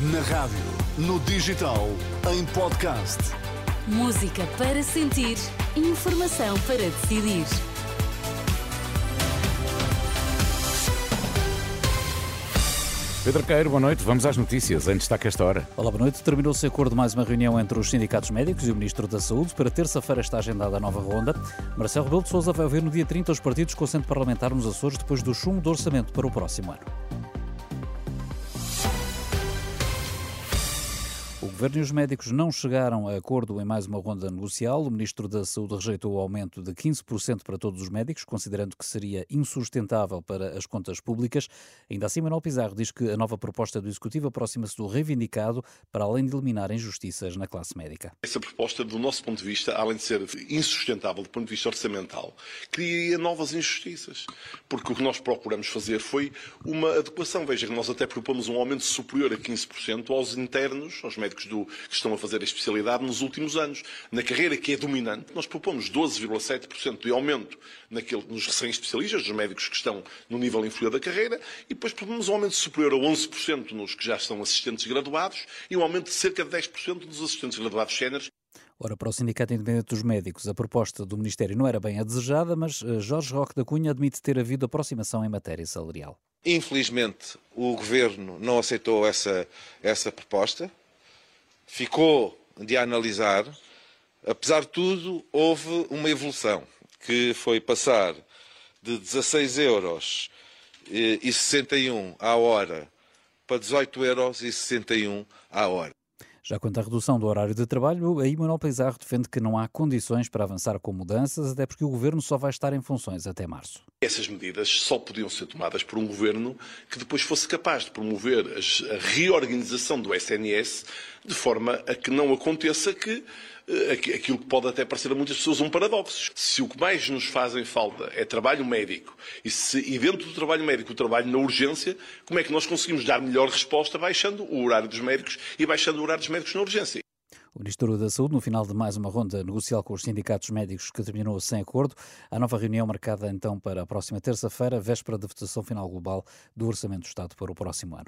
Na rádio, no digital, em podcast. Música para sentir, informação para decidir. Pedro Queiro, boa noite. Vamos às notícias. Em destaque esta hora. Olá, boa noite. Terminou-se acordo mais uma reunião entre os sindicatos médicos e o Ministro da Saúde. Para terça-feira está agendada a nova ronda. Marcelo Rebelo de Sousa vai ouvir no dia 30 os partidos com assento parlamentar nos Açores depois do chumbo do orçamento para o próximo ano. Governo e os médicos não chegaram a acordo em mais uma ronda negocial. O Ministro da Saúde rejeitou o aumento de 15% para todos os médicos, considerando que seria insustentável para as contas públicas. Ainda assim, Manuel Pizarro diz que a nova proposta do Executivo aproxima-se do reivindicado para além de eliminar injustiças na classe médica. Essa proposta, do nosso ponto de vista, além de ser insustentável do ponto de vista orçamental, criaria novas injustiças. Porque o que nós procuramos fazer foi uma adequação. Veja que nós até propomos um aumento superior a 15% aos internos, aos médicos do, que estão a fazer a especialidade nos últimos anos. Na carreira que é dominante, nós propomos 12,7% de aumento naquele, nos recém-especialistas, dos médicos que estão no nível inferior da carreira, e depois propomos um aumento superior a 11% nos que já são assistentes graduados e um aumento de cerca de 10% dos assistentes graduados séniores. Ora, para o Sindicato Independente dos Médicos, a proposta do Ministério não era bem a desejada, mas eh, Jorge Roque da Cunha admite ter havido aproximação em matéria salarial. Infelizmente, o Governo não aceitou essa, essa proposta ficou de analisar, apesar de tudo, houve uma evolução, que foi passar de 16 euros e 61 à hora para 18 euros e 61 à hora. Já quanto à redução do horário de trabalho, a Manuel Pizarro defende que não há condições para avançar com mudanças, até porque o governo só vai estar em funções até março. Essas medidas só podiam ser tomadas por um governo que depois fosse capaz de promover a reorganização do SNS de forma a que não aconteça que eh, aquilo que pode até parecer a muitas pessoas um paradoxo. Se o que mais nos fazem falta é trabalho médico e, se, e dentro do trabalho médico o trabalho na urgência, como é que nós conseguimos dar melhor resposta baixando o horário dos médicos e baixando o horário dos médicos na urgência? O Ministério da Saúde, no final de mais uma ronda negocial com os sindicatos médicos que terminou sem acordo, a nova reunião marcada então para a próxima terça-feira, véspera da votação final global do Orçamento do Estado para o próximo ano.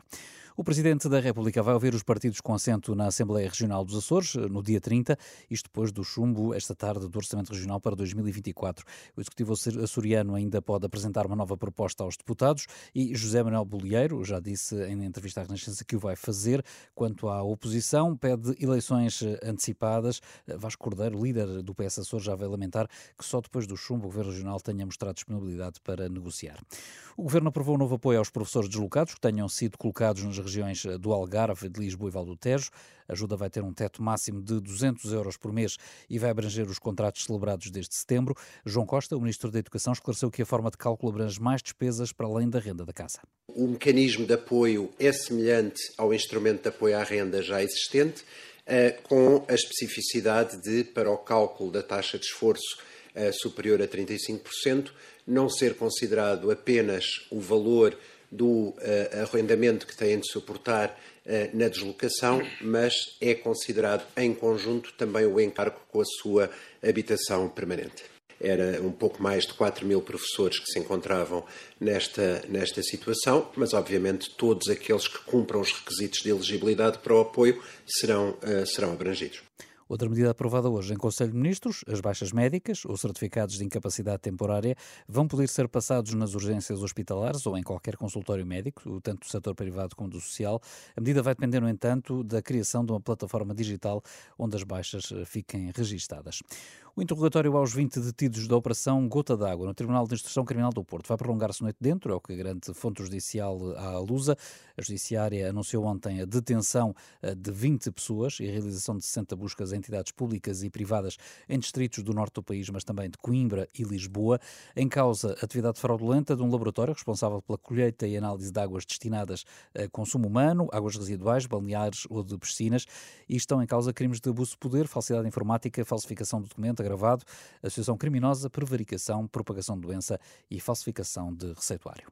O Presidente da República vai ouvir os partidos com assento na Assembleia Regional dos Açores no dia 30, isto depois do chumbo esta tarde do Orçamento Regional para 2024. O Executivo açoriano ainda pode apresentar uma nova proposta aos deputados e José Manuel Bolieiro já disse em entrevista à Renascença que o vai fazer. Quanto à oposição, pede eleições antecipadas. Vasco Cordeiro, líder do PS Açores, já vai lamentar que só depois do chumbo o Governo Regional tenha mostrado disponibilidade para negociar. O Governo aprovou um novo apoio aos professores deslocados que tenham sido colocados nas regiões do Algarve, de Lisboa e Val do Tejo. A ajuda vai ter um teto máximo de 200 euros por mês e vai abranger os contratos celebrados desde setembro. João Costa, o Ministro da Educação, esclareceu que a forma de cálculo abrange mais despesas para além da renda da casa. O mecanismo de apoio é semelhante ao instrumento de apoio à renda já existente, eh, com a especificidade de, para o cálculo da taxa de esforço eh, superior a 35%, não ser considerado apenas o valor do uh, arrendamento que têm de suportar na deslocação, mas é considerado em conjunto também o encargo com a sua habitação permanente. Era um pouco mais de 4 mil professores que se encontravam nesta, nesta situação, mas obviamente todos aqueles que cumpram os requisitos de elegibilidade para o apoio serão, uh, serão abrangidos. Outra medida aprovada hoje em Conselho de Ministros, as baixas médicas ou certificados de incapacidade temporária vão poder ser passados nas urgências hospitalares ou em qualquer consultório médico, tanto do setor privado como do social. A medida vai depender, no entanto, da criação de uma plataforma digital onde as baixas eh, fiquem registadas. O interrogatório aos 20 detidos da Operação Gota d'Água no Tribunal de Instrução Criminal do Porto vai prolongar-se noite dentro, é o que garante fonte judicial à Lusa. A Judiciária anunciou ontem a detenção eh, de 20 pessoas e a realização de 60 buscas em entidades públicas e privadas em distritos do norte do país, mas também de Coimbra e Lisboa. Em causa, atividade fraudulenta de um laboratório responsável pela colheita e análise de águas destinadas a consumo humano, águas residuais, balneares ou de piscinas. E estão em causa crimes de abuso de poder, falsidade informática, falsificação de documento, agravado, associação criminosa, prevaricação, propagação de doença e falsificação de receituário.